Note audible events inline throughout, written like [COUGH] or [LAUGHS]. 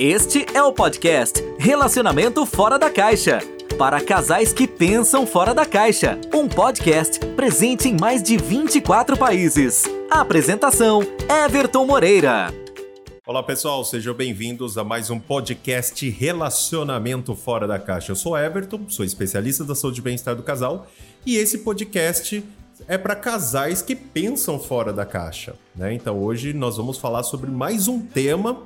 Este é o podcast Relacionamento Fora da Caixa. Para casais que pensam fora da caixa. Um podcast presente em mais de 24 países. Apresentação: Everton Moreira. Olá pessoal, sejam bem-vindos a mais um podcast Relacionamento Fora da Caixa. Eu sou Everton, sou especialista da saúde e bem-estar do casal e esse podcast é para casais que pensam fora da caixa. Né? Então hoje nós vamos falar sobre mais um tema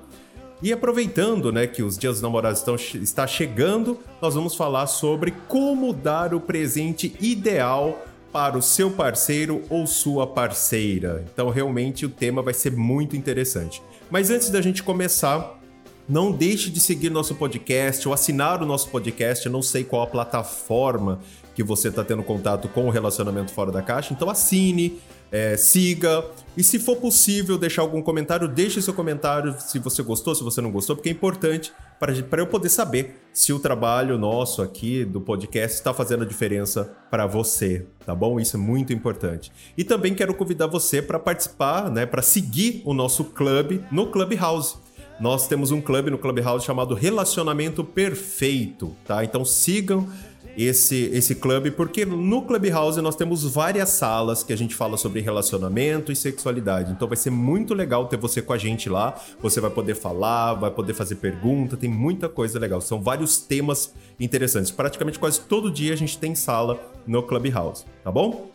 e aproveitando né, que os dias dos namorados estão, está chegando, nós vamos falar sobre como dar o presente ideal para o seu parceiro ou sua parceira. Então, realmente, o tema vai ser muito interessante. Mas antes da gente começar, não deixe de seguir nosso podcast ou assinar o nosso podcast. Eu não sei qual a plataforma que você está tendo contato com o relacionamento fora da caixa. Então assine, é, siga e se for possível deixar algum comentário, deixe seu comentário se você gostou, se você não gostou, porque é importante para eu poder saber se o trabalho nosso aqui do podcast está fazendo a diferença para você, tá bom? Isso é muito importante. E também quero convidar você para participar, né, para seguir o nosso clube no Clubhouse. Nós temos um clube no Clubhouse chamado Relacionamento Perfeito, tá? Então sigam esse, esse clube, porque no Clubhouse nós temos várias salas que a gente fala sobre relacionamento e sexualidade. Então vai ser muito legal ter você com a gente lá. Você vai poder falar, vai poder fazer pergunta, tem muita coisa legal. São vários temas interessantes. Praticamente quase todo dia a gente tem sala no Clubhouse, tá bom?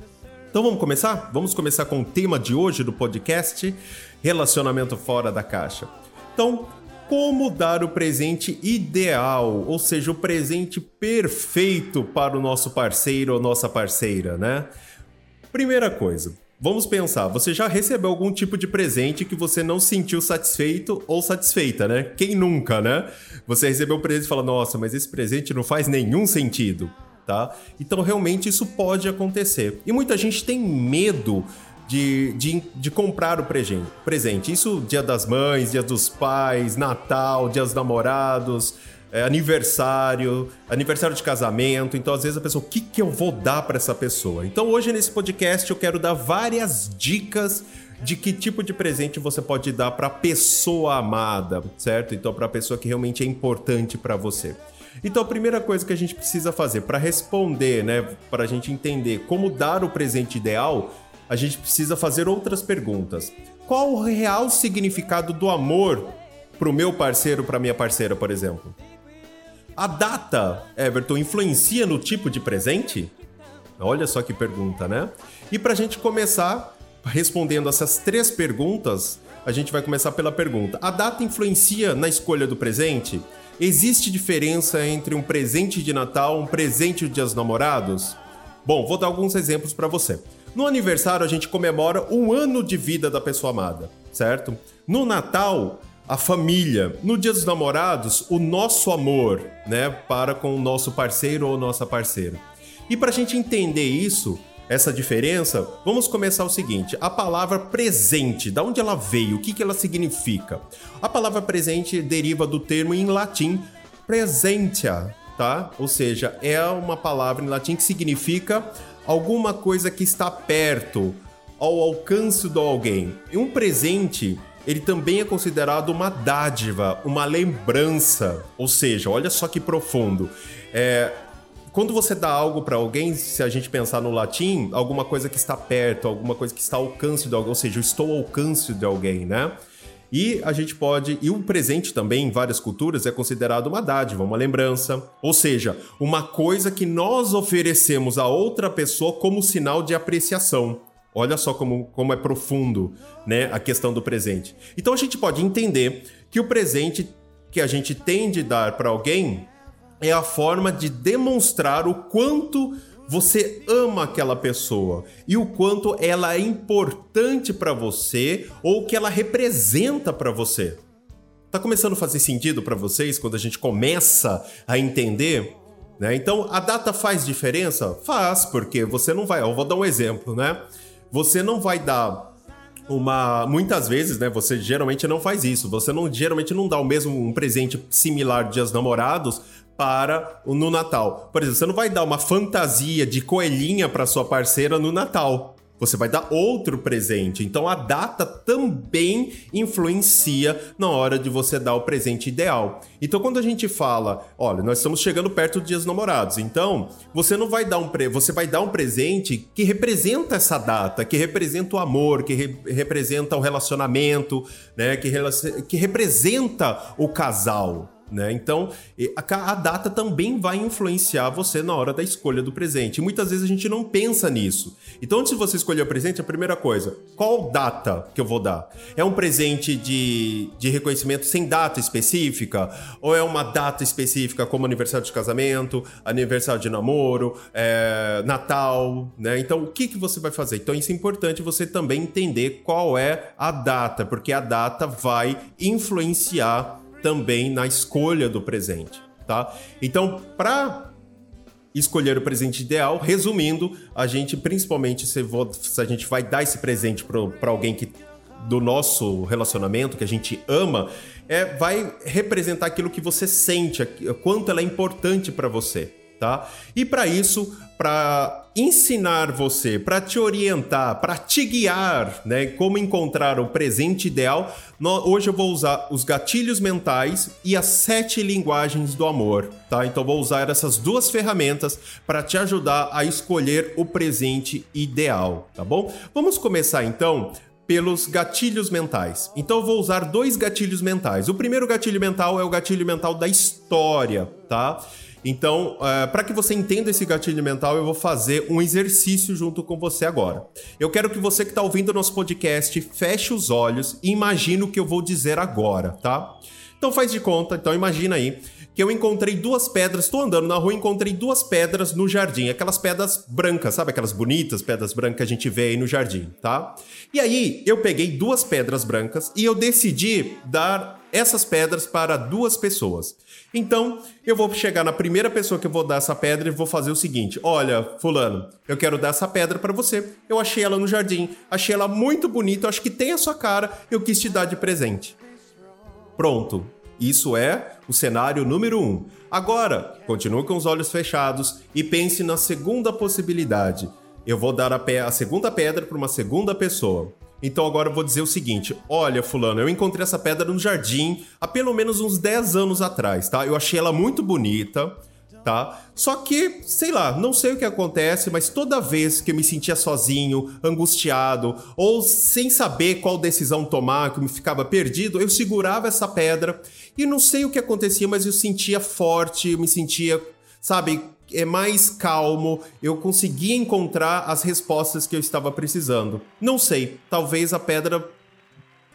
Então vamos começar? Vamos começar com o tema de hoje do podcast: relacionamento fora da caixa. Então, como dar o presente ideal, ou seja, o presente perfeito para o nosso parceiro ou nossa parceira, né? Primeira coisa, vamos pensar, você já recebeu algum tipo de presente que você não sentiu satisfeito ou satisfeita, né? Quem nunca, né? Você recebeu um presente e fala: "Nossa, mas esse presente não faz nenhum sentido", tá? Então, realmente isso pode acontecer. E muita gente tem medo de, de, de comprar o presente. Isso dia das mães, dia dos pais, Natal, dia dos namorados, é, aniversário, aniversário de casamento. Então, às vezes a pessoa, o que, que eu vou dar para essa pessoa? Então, hoje nesse podcast eu quero dar várias dicas de que tipo de presente você pode dar para a pessoa amada, certo? Então, para a pessoa que realmente é importante para você. Então, a primeira coisa que a gente precisa fazer para responder, né, para a gente entender como dar o presente ideal, a gente precisa fazer outras perguntas. Qual o real significado do amor para o meu parceiro, para minha parceira, por exemplo? A data, Everton, influencia no tipo de presente? Olha só que pergunta, né? E para a gente começar respondendo essas três perguntas, a gente vai começar pela pergunta: a data influencia na escolha do presente? Existe diferença entre um presente de Natal, um presente de Dia dos Namorados? Bom, vou dar alguns exemplos para você. No aniversário, a gente comemora um ano de vida da pessoa amada, certo? No Natal, a família. No Dia dos Namorados, o nosso amor, né? Para com o nosso parceiro ou nossa parceira. E para a gente entender isso, essa diferença, vamos começar o seguinte: a palavra presente, da onde ela veio, o que, que ela significa? A palavra presente deriva do termo em latim presentia, tá? Ou seja, é uma palavra em latim que significa alguma coisa que está perto, ao alcance de alguém. E um presente, ele também é considerado uma dádiva, uma lembrança. Ou seja, olha só que profundo. É, quando você dá algo para alguém, se a gente pensar no latim, alguma coisa que está perto, alguma coisa que está ao alcance de alguém, ou seja, eu estou ao alcance de alguém, né? E a gente pode. E o presente também, em várias culturas, é considerado uma dádiva, uma lembrança. Ou seja, uma coisa que nós oferecemos a outra pessoa como sinal de apreciação. Olha só como, como é profundo né, a questão do presente. Então a gente pode entender que o presente que a gente tem de dar para alguém é a forma de demonstrar o quanto você ama aquela pessoa e o quanto ela é importante para você ou o que ela representa para você. Tá começando a fazer sentido para vocês quando a gente começa a entender? Né? Então, a data faz diferença? Faz, porque você não vai. Eu vou dar um exemplo, né? Você não vai dar uma muitas vezes, né, você geralmente não faz isso. Você não geralmente não dá o mesmo um presente similar de Dias Namorados para o no Natal. Por exemplo, você não vai dar uma fantasia de coelhinha para sua parceira no Natal. você vai dar outro presente. Então a data também influencia na hora de você dar o presente ideal. Então quando a gente fala, olha, nós estamos chegando perto do Dia dos Namorados, então você não vai dar um pre... você vai dar um presente que representa essa data, que representa o amor, que re... representa o relacionamento, né, que, que representa o casal. Né? Então, a, data também vai influenciar você na hora da escolha do presente. E muitas vezes a gente não pensa nisso. Então, antes de você escolher o presente, a primeira coisa, qual data que eu vou dar? É um presente de, de reconhecimento sem data específica? Ou é uma data específica como aniversário de casamento, aniversário de namoro, é, Natal? Né? Então, o que, que você vai fazer? Então, isso é importante você também entender qual é a data, porque a data vai influenciar também na escolha do presente, tá? Então, para escolher o presente ideal, resumindo, a gente principalmente se, se a gente vai dar esse presente para alguém que do nosso relacionamento que a gente ama, é vai representar aquilo que você sente, quanto ela é importante para você tá? E para isso, para ensinar você, para te orientar, para te guiar, né, como encontrar o presente ideal, hoje eu vou usar os gatilhos mentais e as sete linguagens do amor, tá? Então vou usar essas duas ferramentas para te ajudar a escolher o presente ideal, tá bom? Vamos começar então pelos gatilhos mentais. Então eu vou usar dois gatilhos mentais. O primeiro gatilho mental é o gatilho mental da história, tá? Então, é, para que você entenda esse gatilho mental, eu vou fazer um exercício junto com você agora. Eu quero que você que está ouvindo o nosso podcast feche os olhos e imagine o que eu vou dizer agora, tá? Então faz de conta, então imagina aí que eu encontrei duas pedras, estou andando na rua encontrei duas pedras no jardim, aquelas pedras brancas, sabe aquelas bonitas pedras brancas que a gente vê aí no jardim, tá? E aí eu peguei duas pedras brancas e eu decidi dar essas pedras para duas pessoas. Então, eu vou chegar na primeira pessoa que eu vou dar essa pedra e vou fazer o seguinte: Olha, Fulano, eu quero dar essa pedra para você. Eu achei ela no jardim, achei ela muito bonita, acho que tem a sua cara, eu quis te dar de presente. Pronto. Isso é o cenário número um. Agora, continue com os olhos fechados e pense na segunda possibilidade. Eu vou dar a, a segunda pedra para uma segunda pessoa. Então agora eu vou dizer o seguinte: olha, Fulano, eu encontrei essa pedra no jardim há pelo menos uns 10 anos atrás, tá? Eu achei ela muito bonita, tá? Só que, sei lá, não sei o que acontece, mas toda vez que eu me sentia sozinho, angustiado, ou sem saber qual decisão tomar, que eu me ficava perdido, eu segurava essa pedra e não sei o que acontecia, mas eu sentia forte, eu me sentia, sabe, é mais calmo, eu conseguia encontrar as respostas que eu estava precisando. Não sei, talvez a pedra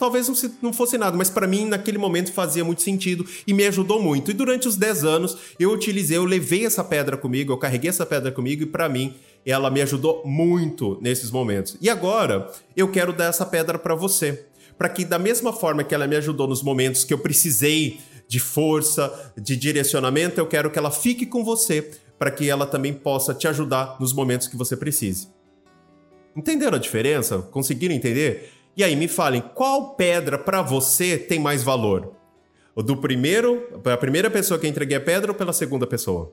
talvez não, se, não fosse nada, mas para mim naquele momento fazia muito sentido e me ajudou muito. E durante os 10 anos eu utilizei, eu levei essa pedra comigo, eu carreguei essa pedra comigo e para mim ela me ajudou muito nesses momentos. E agora eu quero dar essa pedra para você, para que da mesma forma que ela me ajudou nos momentos que eu precisei de força, de direcionamento, eu quero que ela fique com você para que ela também possa te ajudar nos momentos que você precise. Entenderam a diferença? Conseguiram entender? E aí me falem, qual pedra para você tem mais valor? O do primeiro, a primeira pessoa que entreguei a pedra ou pela segunda pessoa?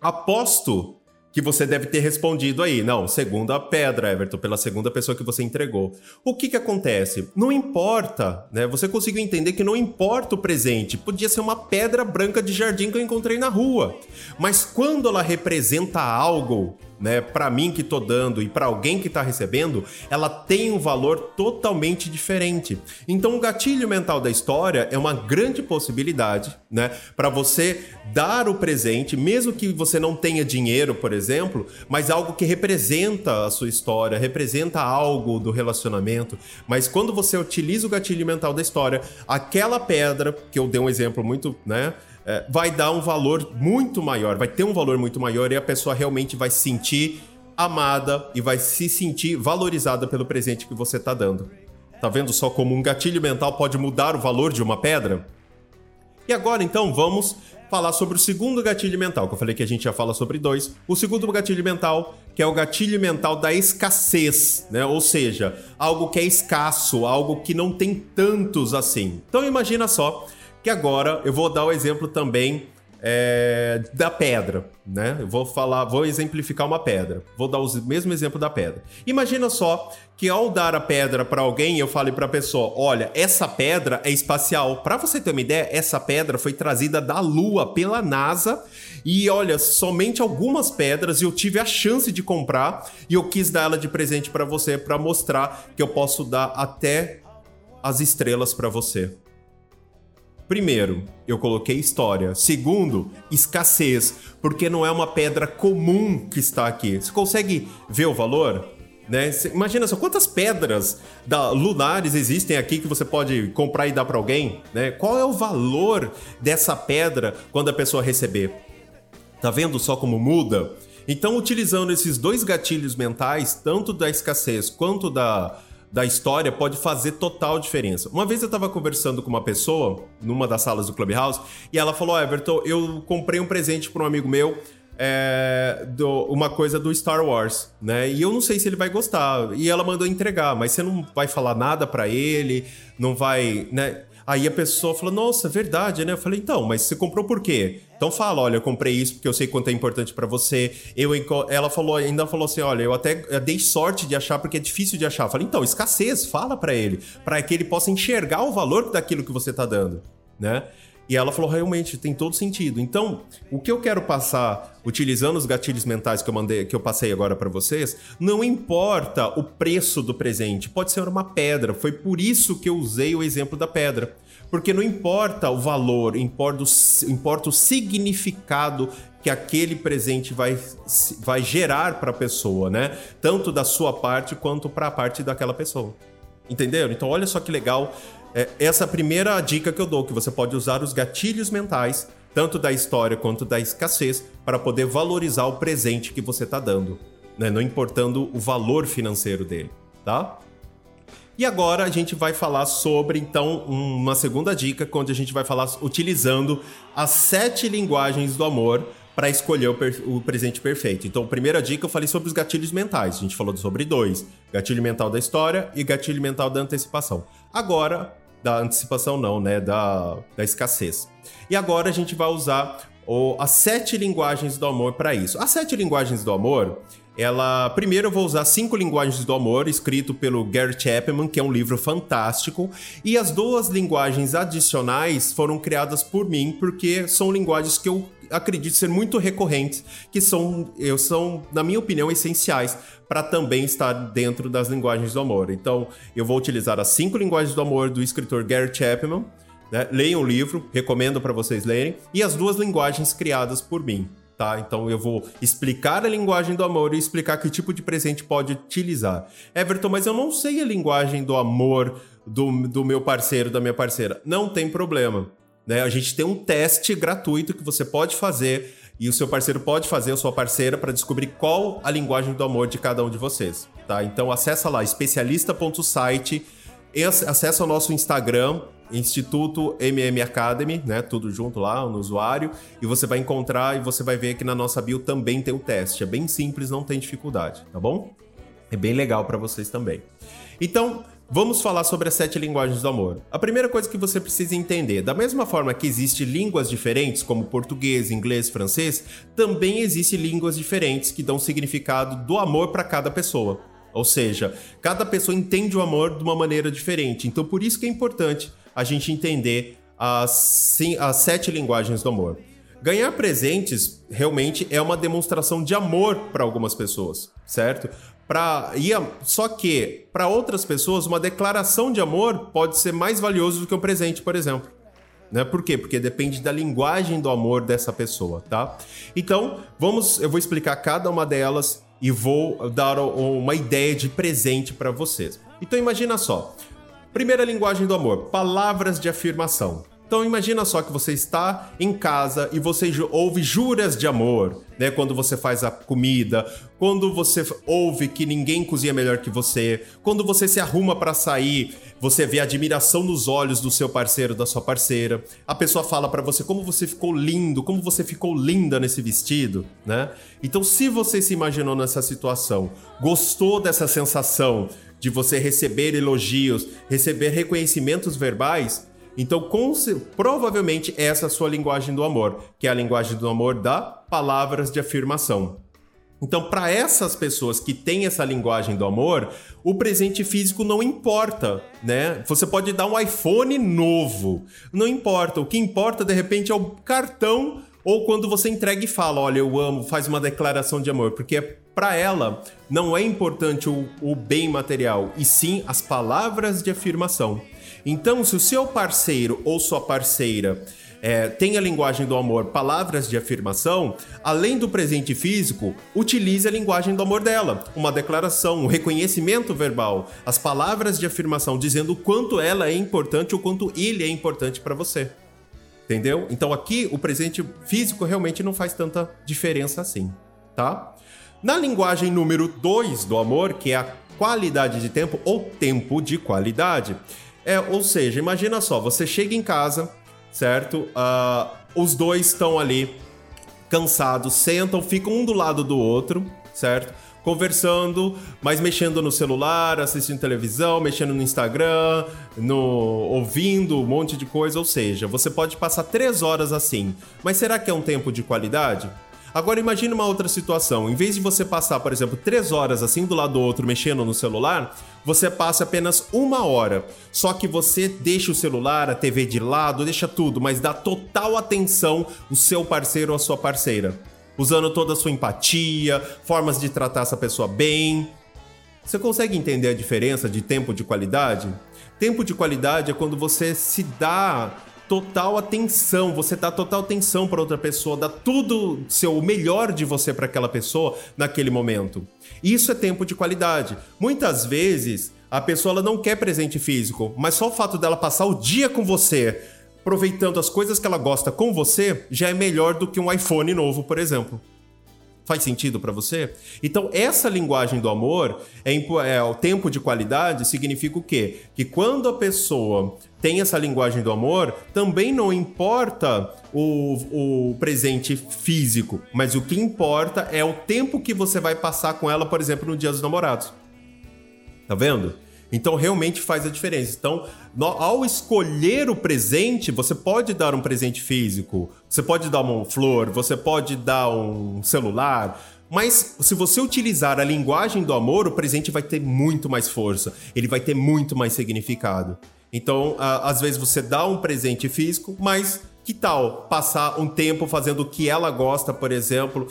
Aposto que você deve ter respondido aí. Não, segunda pedra, Everton, pela segunda pessoa que você entregou. O que que acontece? Não importa, né? Você conseguiu entender que não importa o presente. Podia ser uma pedra branca de jardim que eu encontrei na rua. Mas quando ela representa algo né, para mim que tô dando e para alguém que tá recebendo, ela tem um valor totalmente diferente. Então o gatilho mental da história é uma grande possibilidade, né, para você dar o presente, mesmo que você não tenha dinheiro, por exemplo, mas algo que representa a sua história, representa algo do relacionamento. Mas quando você utiliza o gatilho mental da história, aquela pedra, que eu dei um exemplo muito, né, é, vai dar um valor muito maior, vai ter um valor muito maior e a pessoa realmente vai se sentir amada e vai se sentir valorizada pelo presente que você está dando. Tá vendo só como um gatilho mental pode mudar o valor de uma pedra? E agora então vamos falar sobre o segundo gatilho mental, que eu falei que a gente já fala sobre dois. O segundo gatilho mental, que é o gatilho mental da escassez, né? Ou seja, algo que é escasso, algo que não tem tantos assim. Então imagina só que agora eu vou dar o exemplo também é, da pedra, né? Eu vou falar, vou exemplificar uma pedra. Vou dar o mesmo exemplo da pedra. Imagina só que ao dar a pedra para alguém, eu falei para a pessoa: "Olha, essa pedra é espacial". Para você ter uma ideia, essa pedra foi trazida da Lua pela NASA e olha, somente algumas pedras eu tive a chance de comprar e eu quis dar ela de presente para você para mostrar que eu posso dar até as estrelas para você. Primeiro, eu coloquei história. Segundo, escassez, porque não é uma pedra comum que está aqui. Você consegue ver o valor? Né? Imagina só quantas pedras da lunares existem aqui que você pode comprar e dar para alguém, né? Qual é o valor dessa pedra quando a pessoa receber? Tá vendo só como muda? Então, utilizando esses dois gatilhos mentais, tanto da escassez quanto da da história pode fazer total diferença. Uma vez eu estava conversando com uma pessoa numa das salas do Clubhouse e ela falou: Everton, eu comprei um presente para um amigo meu. É, do, uma coisa do Star Wars, né? E eu não sei se ele vai gostar. E ela mandou entregar, mas você não vai falar nada para ele, não vai, né? Aí a pessoa falou: Nossa, verdade, né? Eu falei: Então, mas você comprou por quê? Então fala: Olha, eu comprei isso porque eu sei quanto é importante para você. Eu, ela falou, ainda falou assim: Olha, eu até eu dei sorte de achar porque é difícil de achar. Eu falei: Então, escassez, fala para ele, para que ele possa enxergar o valor daquilo que você tá dando, né? E ela falou, realmente, tem todo sentido. Então, o que eu quero passar, utilizando os gatilhos mentais que eu mandei, que eu passei agora para vocês, não importa o preço do presente, pode ser uma pedra. Foi por isso que eu usei o exemplo da pedra. Porque não importa o valor, importa o, importa o significado que aquele presente vai, vai gerar para a pessoa, né? Tanto da sua parte quanto para a parte daquela pessoa. Entenderam? Então, olha só que legal é, essa primeira dica que eu dou, que você pode usar os gatilhos mentais, tanto da história quanto da escassez, para poder valorizar o presente que você está dando, né? não importando o valor financeiro dele, tá? E agora a gente vai falar sobre, então, uma segunda dica, onde a gente vai falar utilizando as sete linguagens do amor para escolher o, o, presente perfeito. Então, primeira dica eu falei sobre os gatilhos mentais. A gente falou sobre dois: gatilho mental da história e gatilho mental da antecipação. Agora, da antecipação não, né? Da, da escassez. E agora a gente vai usar o, as sete linguagens do amor para isso. As sete linguagens do amor, ela. Primeiro eu vou usar cinco linguagens do amor, escrito pelo Gary Chapman, que é um livro fantástico. E as duas linguagens adicionais foram criadas por mim, porque são linguagens que eu acredito ser muito recorrentes, que são, eu, são, na minha opinião, essenciais para também estar dentro das linguagens do amor. Então, eu vou utilizar as cinco linguagens do amor do escritor Gary Chapman. Né? Leiam o livro, recomendo para vocês lerem, e as duas linguagens criadas por mim. Tá? Então eu vou explicar a linguagem do amor e explicar que tipo de presente pode utilizar. Everton, mas eu não sei a linguagem do amor do, do meu parceiro, da minha parceira. Não tem problema. Né? A gente tem um teste gratuito que você pode fazer e o seu parceiro pode fazer, a sua parceira, para descobrir qual a linguagem do amor de cada um de vocês, tá? Então acessa lá, especialista.site, acessa o nosso Instagram, Instituto MM Academy, né? Tudo junto lá no usuário, e você vai encontrar e você vai ver que na nossa bio também tem o teste. É bem simples, não tem dificuldade, tá bom? É bem legal para vocês também. Então, Vamos falar sobre as sete linguagens do amor. A primeira coisa que você precisa entender, da mesma forma que existem línguas diferentes, como português, inglês, francês, também existem línguas diferentes que dão significado do amor para cada pessoa. Ou seja, cada pessoa entende o amor de uma maneira diferente. Então, por isso que é importante a gente entender as, as sete linguagens do amor. Ganhar presentes realmente é uma demonstração de amor para algumas pessoas, certo? Pra, só que, para outras pessoas, uma declaração de amor pode ser mais valioso do que um presente, por exemplo. Né? Por quê? Porque depende da linguagem do amor dessa pessoa, tá? Então, vamos, eu vou explicar cada uma delas e vou dar uma ideia de presente para vocês. Então, imagina só. Primeira linguagem do amor, palavras de afirmação. Então imagina só que você está em casa e você ouve juras de amor, né? Quando você faz a comida, quando você ouve que ninguém cozinha melhor que você, quando você se arruma para sair, você vê admiração nos olhos do seu parceiro, da sua parceira. A pessoa fala para você como você ficou lindo, como você ficou linda nesse vestido, né? Então se você se imaginou nessa situação, gostou dessa sensação de você receber elogios, receber reconhecimentos verbais, Então, com, provavelmente essa é a sua linguagem do amor, que é a linguagem do amor da palavras de afirmação. Então, para essas pessoas que têm essa linguagem do amor, o presente físico não importa, né? Você pode dar um iPhone novo, não importa. O que importa, de repente, é o cartão ou quando você entrega e fala, olha, eu amo, faz uma declaração de amor, porque para ela não é importante o, o bem material, e sim as palavras de afirmação. Então, se o seu parceiro ou sua parceira é, tem a linguagem do amor, palavras de afirmação, além do presente físico, utilize a linguagem do amor dela. Uma declaração, um reconhecimento verbal, as palavras de afirmação dizendo o quanto ela é importante ou quanto ele é importante para você. Entendeu? Então aqui o presente físico realmente não faz tanta diferença assim, tá? Na linguagem número 2 do amor, que é a qualidade de tempo ou tempo de qualidade, é, ou seja, imagina só, você chega em casa, certo? Uh, os dois estão ali cansados, sentam, ficam um do lado do outro, certo? Conversando, mas mexendo no celular, assistindo televisão, mexendo no Instagram, no ouvindo um monte de coisa, ou seja, você pode passar três horas assim. Mas será que é um tempo de qualidade? Agora imagine uma outra situação. Em vez de você passar, por exemplo, três horas assim do lado do outro mexendo no celular, você passa apenas uma hora. Só que você deixa o celular, a TV de lado, deixa tudo, mas dá total atenção o seu parceiro ou a sua parceira usando toda a sua empatia, formas de tratar essa pessoa bem. Você consegue entender a diferença de tempo de qualidade? Tempo de qualidade é quando você se dá total atenção, você dá total atenção para outra pessoa, dá tudo seu melhor de você para aquela pessoa naquele momento. Isso é tempo de qualidade. Muitas vezes a pessoa não quer presente físico, mas só o fato dela passar o dia com você, aproveitando as coisas que ela gosta com você, já é melhor do que um iPhone novo, por exemplo. Faz sentido para você? Então, essa linguagem do amor, é, é, o tempo de qualidade, significa o quê? Que quando a pessoa tem essa linguagem do amor, também não importa o, o presente físico, mas o que importa é o tempo que você vai passar com ela, por exemplo, no Dia dos Namorados. Tá vendo? Então realmente faz a diferença. Então, no, ao escolher o presente, você pode dar um presente físico, você pode dar uma flor, você pode dar um celular, mas se você utilizar a linguagem do amor, o presente vai ter muito mais força, ele vai ter muito mais significado. Então, às vezes você dá um presente físico, mas que tal passar um tempo fazendo o que ela gosta, por exemplo,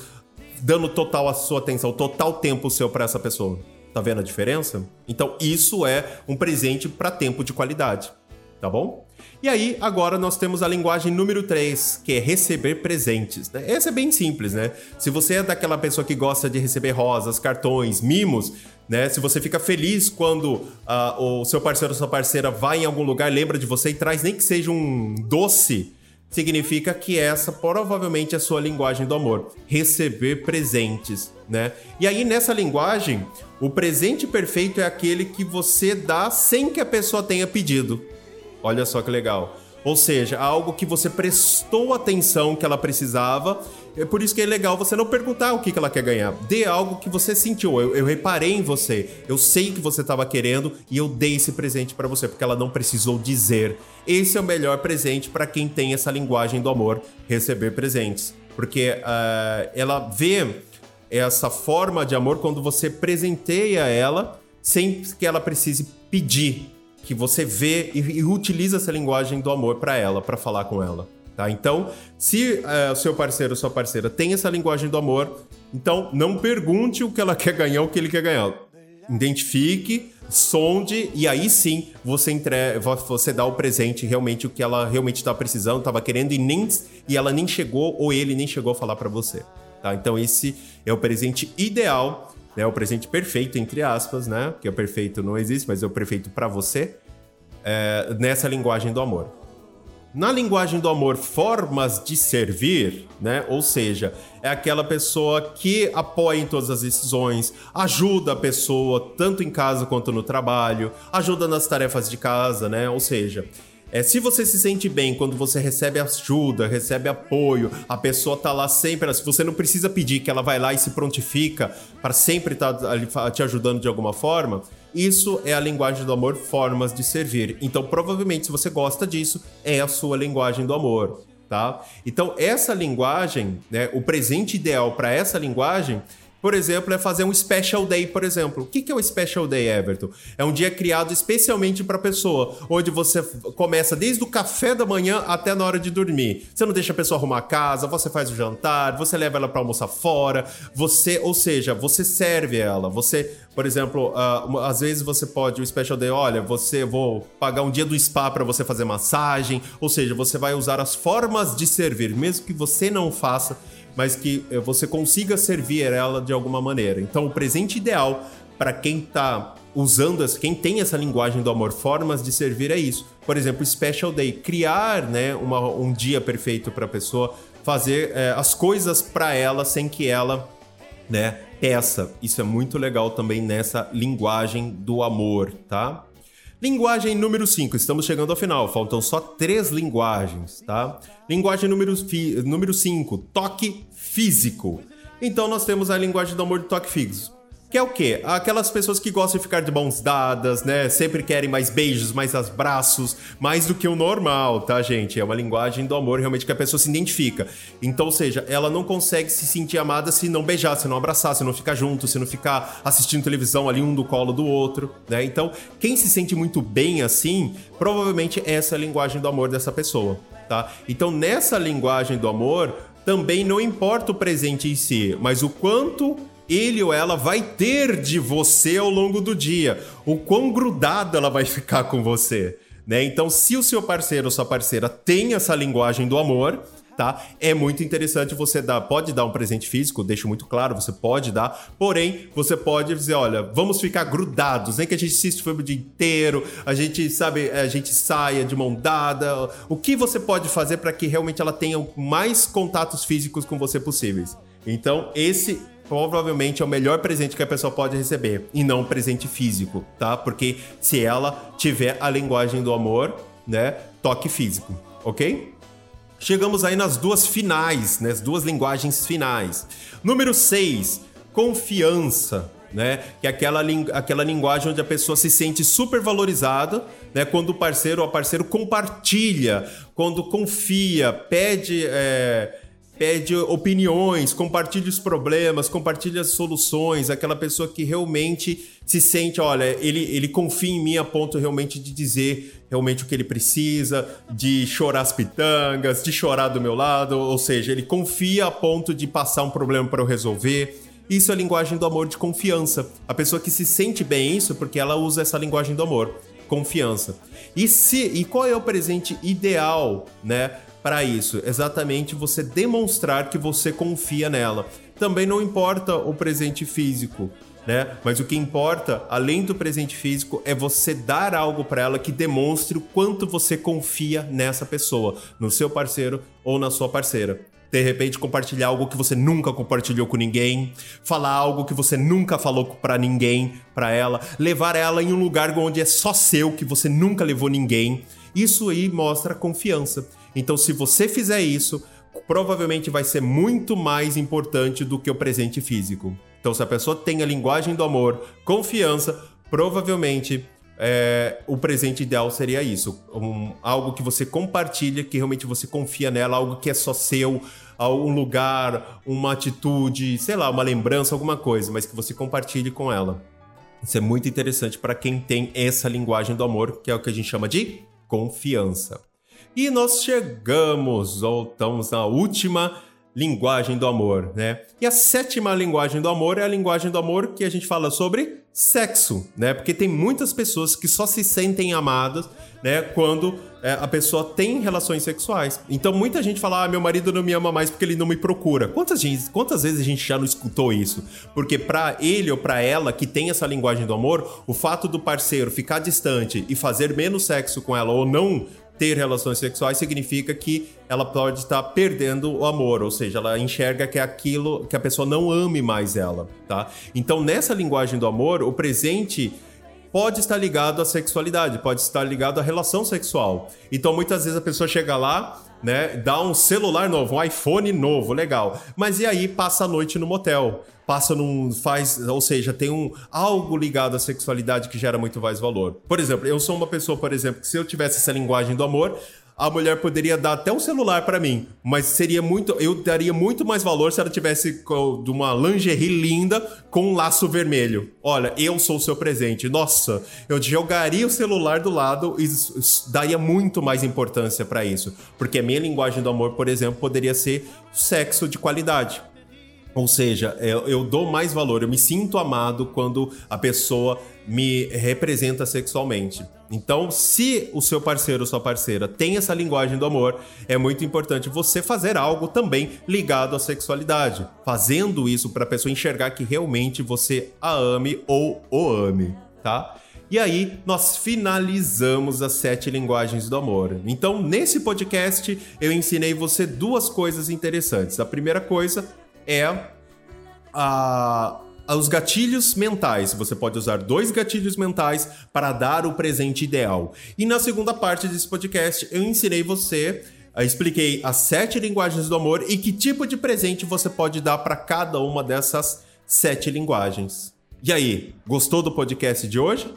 dando total a sua atenção, total tempo seu para essa pessoa? Tá vendo a diferença? Então, isso é um presente para tempo de qualidade, tá bom? E aí, agora nós temos a linguagem número 3, que é receber presentes. Né? Essa é bem simples, né? Se você é daquela pessoa que gosta de receber rosas, cartões, mimos, né? Se você fica feliz quando uh, o seu parceiro ou sua parceira vai em algum lugar, lembra de você e traz nem que seja um doce, significa que essa provavelmente é a sua linguagem do amor, receber presentes, né? E aí nessa linguagem, o presente perfeito é aquele que você dá sem que a pessoa tenha pedido. Olha só que legal. Ou seja, algo que você prestou atenção que ela precisava. É por isso que é legal você não perguntar o que, ela quer ganhar. Dê algo que você sentiu. Eu, eu reparei em você. Eu sei que você estava querendo e eu dei esse presente para você, porque ela não precisou dizer. Esse é o melhor presente para quem tem essa linguagem do amor, receber presentes. Porque uh, ela vê essa forma de amor quando você presenteia ela sem que ela precise pedir que você vê e, e utiliza essa linguagem do amor para ela, para falar com ela. Tá? Então, se é, o seu parceiro ou sua parceira tem essa linguagem do amor, então não pergunte o que ela [LAUGHS] quer ganhar, o que ele quer ganhar. Identifique, sonde e aí sim você entre... você dá o presente realmente o que ela realmente está precisando, estava querendo e nem e ela nem chegou ou ele nem chegou a falar para você. Tá? Então esse é o presente ideal né, o presente perfeito, entre aspas, né? Porque o perfeito não existe, mas é o perfeito para você, é, nessa linguagem do amor. Na linguagem do amor, formas de servir, né? Ou seja, é aquela pessoa que apoia em todas as decisões, ajuda a pessoa tanto em casa quanto no trabalho, ajuda nas tarefas de casa, né? Ou seja, é, se você se sente bem quando você recebe ajuda, recebe apoio, a pessoa tá lá sempre, se você não precisa pedir que ela vai lá e se prontifica para sempre estar tá te ajudando de alguma forma, Isso é a linguagem do amor, formas de servir. Então, provavelmente, se você gosta disso, é a sua linguagem do amor, tá? Então, essa linguagem, né, o presente ideal para essa linguagem por exemplo, é fazer um special day, por exemplo. O que é o special day, Everton? É um dia criado especialmente para a pessoa, onde você começa desde o café da manhã até na hora de dormir. Você não deixa a pessoa arrumar a casa, você faz o jantar, você leva ela para almoçar fora, você, ou seja, você serve ela. Você, por exemplo, uh, às vezes você pode o special day, olha, você vou pagar um dia do spa para você fazer massagem, ou seja, você vai usar as formas de servir, mesmo que você não faça mas que eh, você consiga servir ela de alguma maneira. Então, o presente ideal para quem está usando, quem tem essa linguagem do amor, formas de servir é isso. Por exemplo, Special Day, criar né, uma, um dia perfeito para a pessoa, fazer é, as coisas para ela sem que ela né, peça. Isso é muito legal também nessa linguagem do amor, tá? Linguagem número 5, estamos chegando ao final, faltam só três linguagens, tá? Linguagem número 5, número toque físico. Então nós temos a linguagem do amor de toque físico. Que é o quê? Aquelas pessoas que gostam de ficar de mãos dadas, né? Sempre querem mais beijos, mais abraços, mais do que o normal, tá, gente? É uma linguagem do amor realmente que a pessoa se identifica. Então, ou seja, ela não consegue se sentir amada se não beijar, se não abraçar, se não ficar junto, se não ficar assistindo televisão ali um do colo do outro, né? Então, quem se sente muito bem assim, provavelmente essa é a linguagem do amor dessa pessoa, tá? Então, nessa linguagem do amor, também não importa o presente em si, mas o quanto ele ou ela vai ter de você ao longo do dia, o quão grudado ela vai [LAUGHS] ficar com você. Né? Então, se o seu parceiro ou sua parceira tem essa linguagem do amor, tá? É muito interessante você dar, pode dar um presente físico, deixo muito claro, você pode dar, porém, você pode dizer, olha, vamos ficar grudados, nem que a gente assista o filme o dia inteiro, a gente, sabe, a gente saia de mão dada, o que você pode fazer para que realmente ela tenha mais contatos físicos com você possíveis. Então, esse provavelmente é o melhor presente que a pessoa pode receber e não um presente físico, tá? Porque se ela tiver a linguagem do amor, né, toque físico, ok? Chegamos aí nas duas finais, né, as duas linguagens finais. Número 6, confiança. Né? Que é aquela, aquela linguagem onde a pessoa se sente super valorizada, né? Quando o parceiro ou a parceiro compartilha, quando confia, pede é, pede opiniões, compartilha os problemas, compartilha as soluções, aquela pessoa que realmente se sente, olha, ele, ele confia em mim a ponto realmente de dizer realmente o que ele precisa, de chorar as pitangas, de chorar do meu lado, ou seja, ele confia a ponto de passar um problema para eu resolver. Isso é a linguagem do amor de confiança. A pessoa que se sente bem isso porque ela usa essa linguagem do amor, confiança. E se e qual é o presente ideal, né? Para isso, exatamente você demonstrar que você confia nela. Também não importa o presente físico, né? Mas o que importa, além do presente físico, é você dar algo para ela que demonstre o quanto você confia nessa pessoa, no seu parceiro ou na sua parceira. De repente, compartilhar algo que você nunca compartilhou com ninguém, falar algo que você nunca falou para ninguém, para ela, levar ela em um lugar onde é só seu, que você nunca levou ninguém. Isso aí mostra confiança. Então, se você fizer isso, provavelmente vai ser muito mais importante do que o presente físico. Então, se a pessoa tem a linguagem do amor, confiança, provavelmente é, o presente ideal seria isso: um, algo que você compartilha, que realmente você confia nela, algo que é só seu, um lugar, uma atitude, sei lá, uma lembrança, alguma coisa, mas que você compartilhe com ela. Isso é muito interessante para quem tem essa linguagem do amor, que é o que a gente chama de confiança. E nós chegamos, ou estamos na última linguagem do amor, né? E a sétima linguagem do amor é a linguagem do amor que a gente fala sobre sexo, né? Porque tem muitas pessoas que só se sentem amadas, né? Quando é, a pessoa tem relações sexuais. Então muita gente fala, ah, meu marido não me ama mais porque ele não me procura. Quantas, gente, quantas vezes a gente já não escutou isso? Porque para ele ou para ela que tem essa linguagem do amor, o fato do parceiro ficar distante e fazer menos sexo com ela ou não ter relações sexuais significa que ela pode estar perdendo o amor, ou seja, ela enxerga que é aquilo que a pessoa não ame mais ela, tá? Então, nessa linguagem do amor, o presente pode estar ligado à sexualidade, pode estar ligado à relação sexual. Então, muitas vezes a pessoa chega lá, né? Dá um celular novo, um iPhone novo, legal. Mas e aí passa a noite no motel? Passa num. faz. Ou seja, tem um algo ligado à sexualidade que gera muito mais valor. Por exemplo, eu sou uma pessoa, por exemplo, que se eu tivesse essa linguagem do amor, a mulher poderia dar até um celular para mim, mas seria muito, eu daria muito mais valor se ela tivesse de uma lingerie linda com um laço vermelho. Olha, eu sou o seu presente. Nossa, eu jogaria o celular do lado e daria muito mais importância para isso, porque a minha linguagem do amor, por exemplo, poderia ser sexo de qualidade. Ou seja, eu, eu, dou mais valor, eu me sinto amado quando a pessoa me representa sexualmente. Então, se o seu parceiro ou sua parceira tem essa linguagem do amor, é muito importante você fazer algo também ligado à sexualidade, fazendo isso para a pessoa enxergar que realmente você a ame ou o ame, tá? E aí, nós finalizamos as sete linguagens do amor. Então, nesse podcast, eu ensinei você duas coisas interessantes. A primeira coisa é a, os gatilhos mentais. Você pode usar dois gatilhos mentais para dar o presente ideal. E na segunda parte desse podcast, eu ensinei você eu expliquei as sete linguagens do amor e que tipo de presente você pode dar para cada uma dessas sete linguagens. E aí, gostou do podcast de hoje?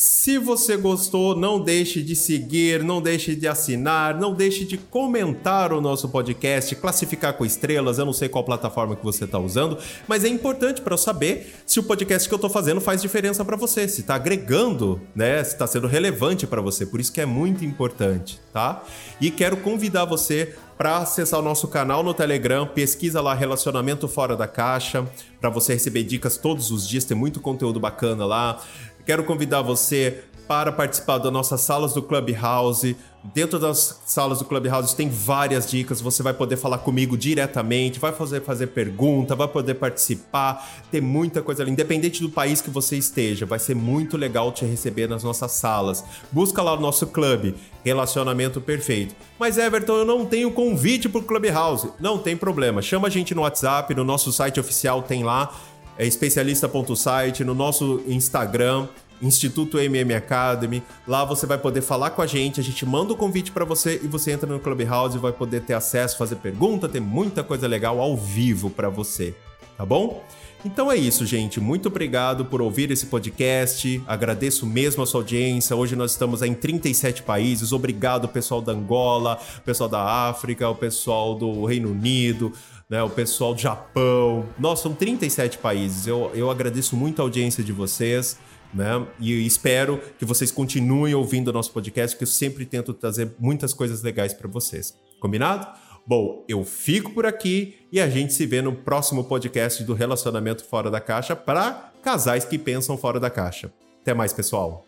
Se você gostou, não deixe de seguir, não deixe de assinar, não deixe de comentar o nosso podcast, classificar com estrelas. Eu não sei qual plataforma que você está usando, mas é importante para eu saber se o podcast que eu estou fazendo faz diferença para você, se está agregando, né? Se está sendo relevante para você. Por isso que é muito importante, tá? E quero convidar você para acessar o nosso canal no Telegram, pesquisa lá Relacionamento Fora da Caixa, para você receber dicas todos os dias, tem muito conteúdo bacana lá. Quero convidar você para participar das nossas salas do Clubhouse. Dentro das salas do Clubhouse tem várias dicas, você vai poder falar comigo diretamente, vai fazer, fazer pergunta, vai poder participar, tem muita coisa ali. Independente do país que você esteja, vai ser muito legal te receber nas nossas salas. Busca lá o nosso clube, Relacionamento Perfeito. Mas Everton, eu não tenho convite para o Clubhouse. Não tem problema, chama a gente no WhatsApp, no nosso site oficial tem lá é especialista.site, no nosso Instagram, Instituto MM Academy. Lá você vai poder falar com a gente, a gente manda o convite para você e você entra no Clubhouse e vai poder ter acesso, fazer pergunta, ter muita coisa legal ao vivo para você, tá bom? Então é isso, gente. Muito obrigado por ouvir esse podcast. Agradeço mesmo a sua audiência. Hoje nós estamos em 37 países. Obrigado, pessoal da Angola, pessoal da África, o pessoal do Reino Unido, né, o pessoal do Japão. Nossa, são 37 países. Eu, eu agradeço muito a audiência de vocês. Né? E espero que vocês continuem ouvindo o nosso podcast, porque eu sempre tento trazer muitas coisas legais para vocês. Combinado? Bom, eu fico por aqui e a gente se vê no próximo podcast do Relacionamento Fora da Caixa para casais que pensam fora da caixa. Até mais, pessoal!